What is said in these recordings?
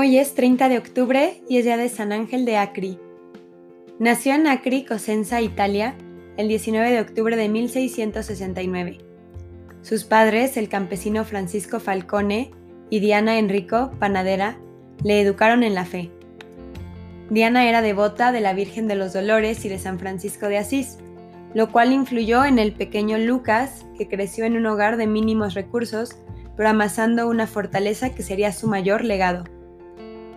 Hoy es 30 de octubre y es día de San Ángel de Acri. Nació en Acri, Cosenza, Italia, el 19 de octubre de 1669. Sus padres, el campesino Francisco Falcone y Diana Enrico, panadera, le educaron en la fe. Diana era devota de la Virgen de los Dolores y de San Francisco de Asís, lo cual influyó en el pequeño Lucas, que creció en un hogar de mínimos recursos, pero amasando una fortaleza que sería su mayor legado.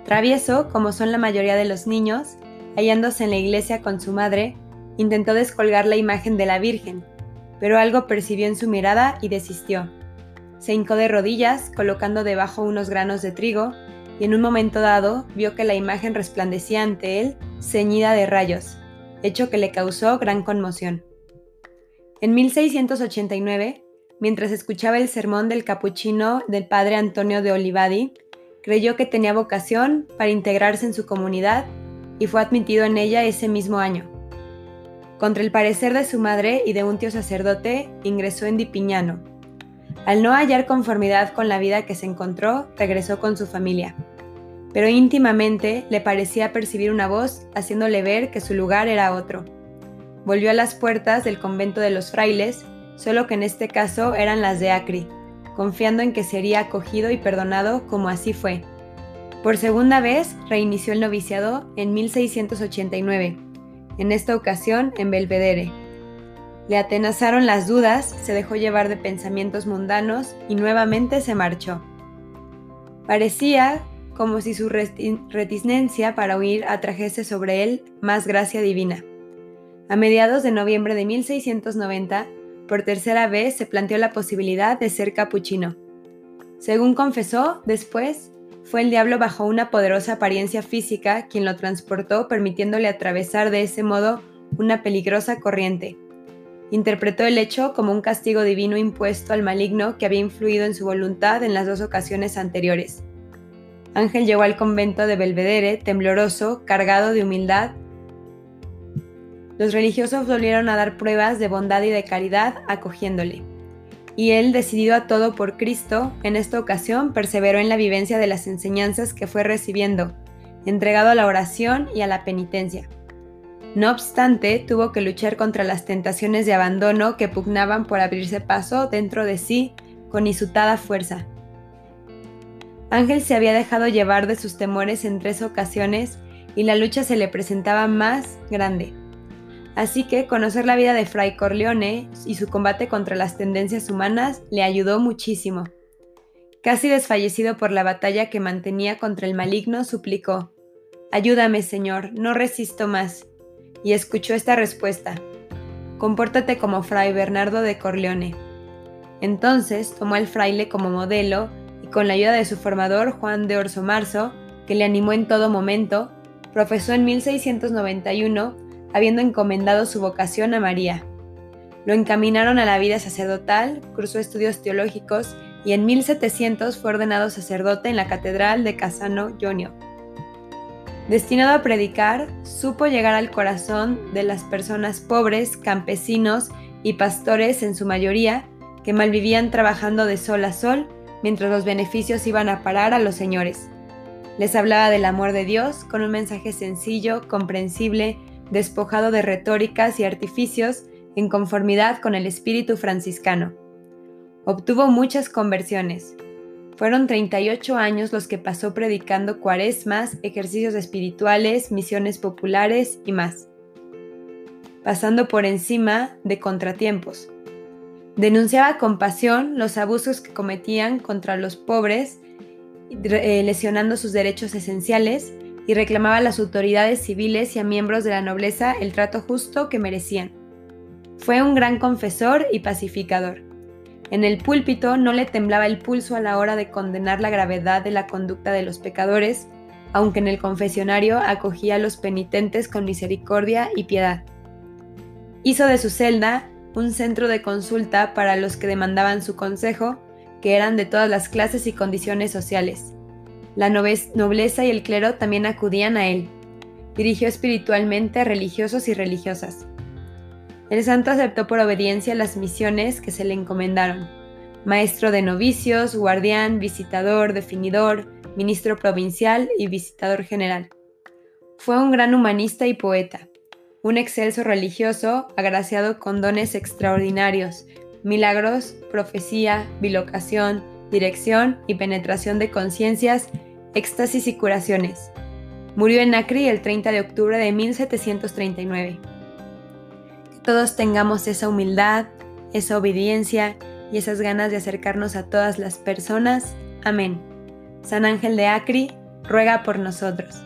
Travieso, como son la mayoría de los niños, hallándose en la iglesia con su madre, intentó descolgar la imagen de la Virgen, pero algo percibió en su mirada y desistió. Se hincó de rodillas, colocando debajo unos granos de trigo, y en un momento dado vio que la imagen resplandecía ante él, ceñida de rayos, hecho que le causó gran conmoción. En 1689, mientras escuchaba el sermón del capuchino del padre Antonio de Olivadi, creyó que tenía vocación para integrarse en su comunidad y fue admitido en ella ese mismo año. Contra el parecer de su madre y de un tío sacerdote, ingresó en Dipiñano. Al no hallar conformidad con la vida que se encontró, regresó con su familia. Pero íntimamente le parecía percibir una voz haciéndole ver que su lugar era otro. Volvió a las puertas del convento de los frailes solo que en este caso eran las de Acri, confiando en que sería acogido y perdonado como así fue. Por segunda vez reinició el noviciado en 1689, en esta ocasión en Belvedere. Le atenazaron las dudas, se dejó llevar de pensamientos mundanos y nuevamente se marchó. Parecía como si su reticencia para huir atrajese sobre él más gracia divina. A mediados de noviembre de 1690, por tercera vez se planteó la posibilidad de ser capuchino. Según confesó, después, fue el diablo bajo una poderosa apariencia física quien lo transportó permitiéndole atravesar de ese modo una peligrosa corriente. Interpretó el hecho como un castigo divino impuesto al maligno que había influido en su voluntad en las dos ocasiones anteriores. Ángel llegó al convento de Belvedere, tembloroso, cargado de humildad los religiosos volvieron a dar pruebas de bondad y de caridad acogiéndole. Y él, decidido a todo por Cristo, en esta ocasión perseveró en la vivencia de las enseñanzas que fue recibiendo, entregado a la oración y a la penitencia. No obstante, tuvo que luchar contra las tentaciones de abandono que pugnaban por abrirse paso dentro de sí con isutada fuerza. Ángel se había dejado llevar de sus temores en tres ocasiones y la lucha se le presentaba más grande. Así que conocer la vida de Fray Corleone y su combate contra las tendencias humanas le ayudó muchísimo. Casi desfallecido por la batalla que mantenía contra el maligno, suplicó, Ayúdame, Señor, no resisto más. Y escuchó esta respuesta, Compórtate como Fray Bernardo de Corleone. Entonces tomó al fraile como modelo y con la ayuda de su formador Juan de Orso Marzo, que le animó en todo momento, profesó en 1691 habiendo encomendado su vocación a María. Lo encaminaron a la vida sacerdotal, cursó estudios teológicos y en 1700 fue ordenado sacerdote en la Catedral de Casano Jonio. Destinado a predicar, supo llegar al corazón de las personas pobres, campesinos y pastores en su mayoría, que malvivían trabajando de sol a sol mientras los beneficios iban a parar a los señores. Les hablaba del amor de Dios con un mensaje sencillo, comprensible despojado de retóricas y artificios en conformidad con el espíritu franciscano. Obtuvo muchas conversiones. Fueron 38 años los que pasó predicando cuaresmas, ejercicios espirituales, misiones populares y más, pasando por encima de contratiempos. Denunciaba con pasión los abusos que cometían contra los pobres, eh, lesionando sus derechos esenciales y reclamaba a las autoridades civiles y a miembros de la nobleza el trato justo que merecían. Fue un gran confesor y pacificador. En el púlpito no le temblaba el pulso a la hora de condenar la gravedad de la conducta de los pecadores, aunque en el confesionario acogía a los penitentes con misericordia y piedad. Hizo de su celda un centro de consulta para los que demandaban su consejo, que eran de todas las clases y condiciones sociales. La nobleza y el clero también acudían a él. Dirigió espiritualmente a religiosos y religiosas. El santo aceptó por obediencia las misiones que se le encomendaron. Maestro de novicios, guardián, visitador, definidor, ministro provincial y visitador general. Fue un gran humanista y poeta, un excelso religioso agraciado con dones extraordinarios, milagros, profecía, bilocación, dirección y penetración de conciencias, éxtasis y curaciones. Murió en Acri el 30 de octubre de 1739. Que todos tengamos esa humildad, esa obediencia y esas ganas de acercarnos a todas las personas. Amén. San Ángel de Acri, ruega por nosotros.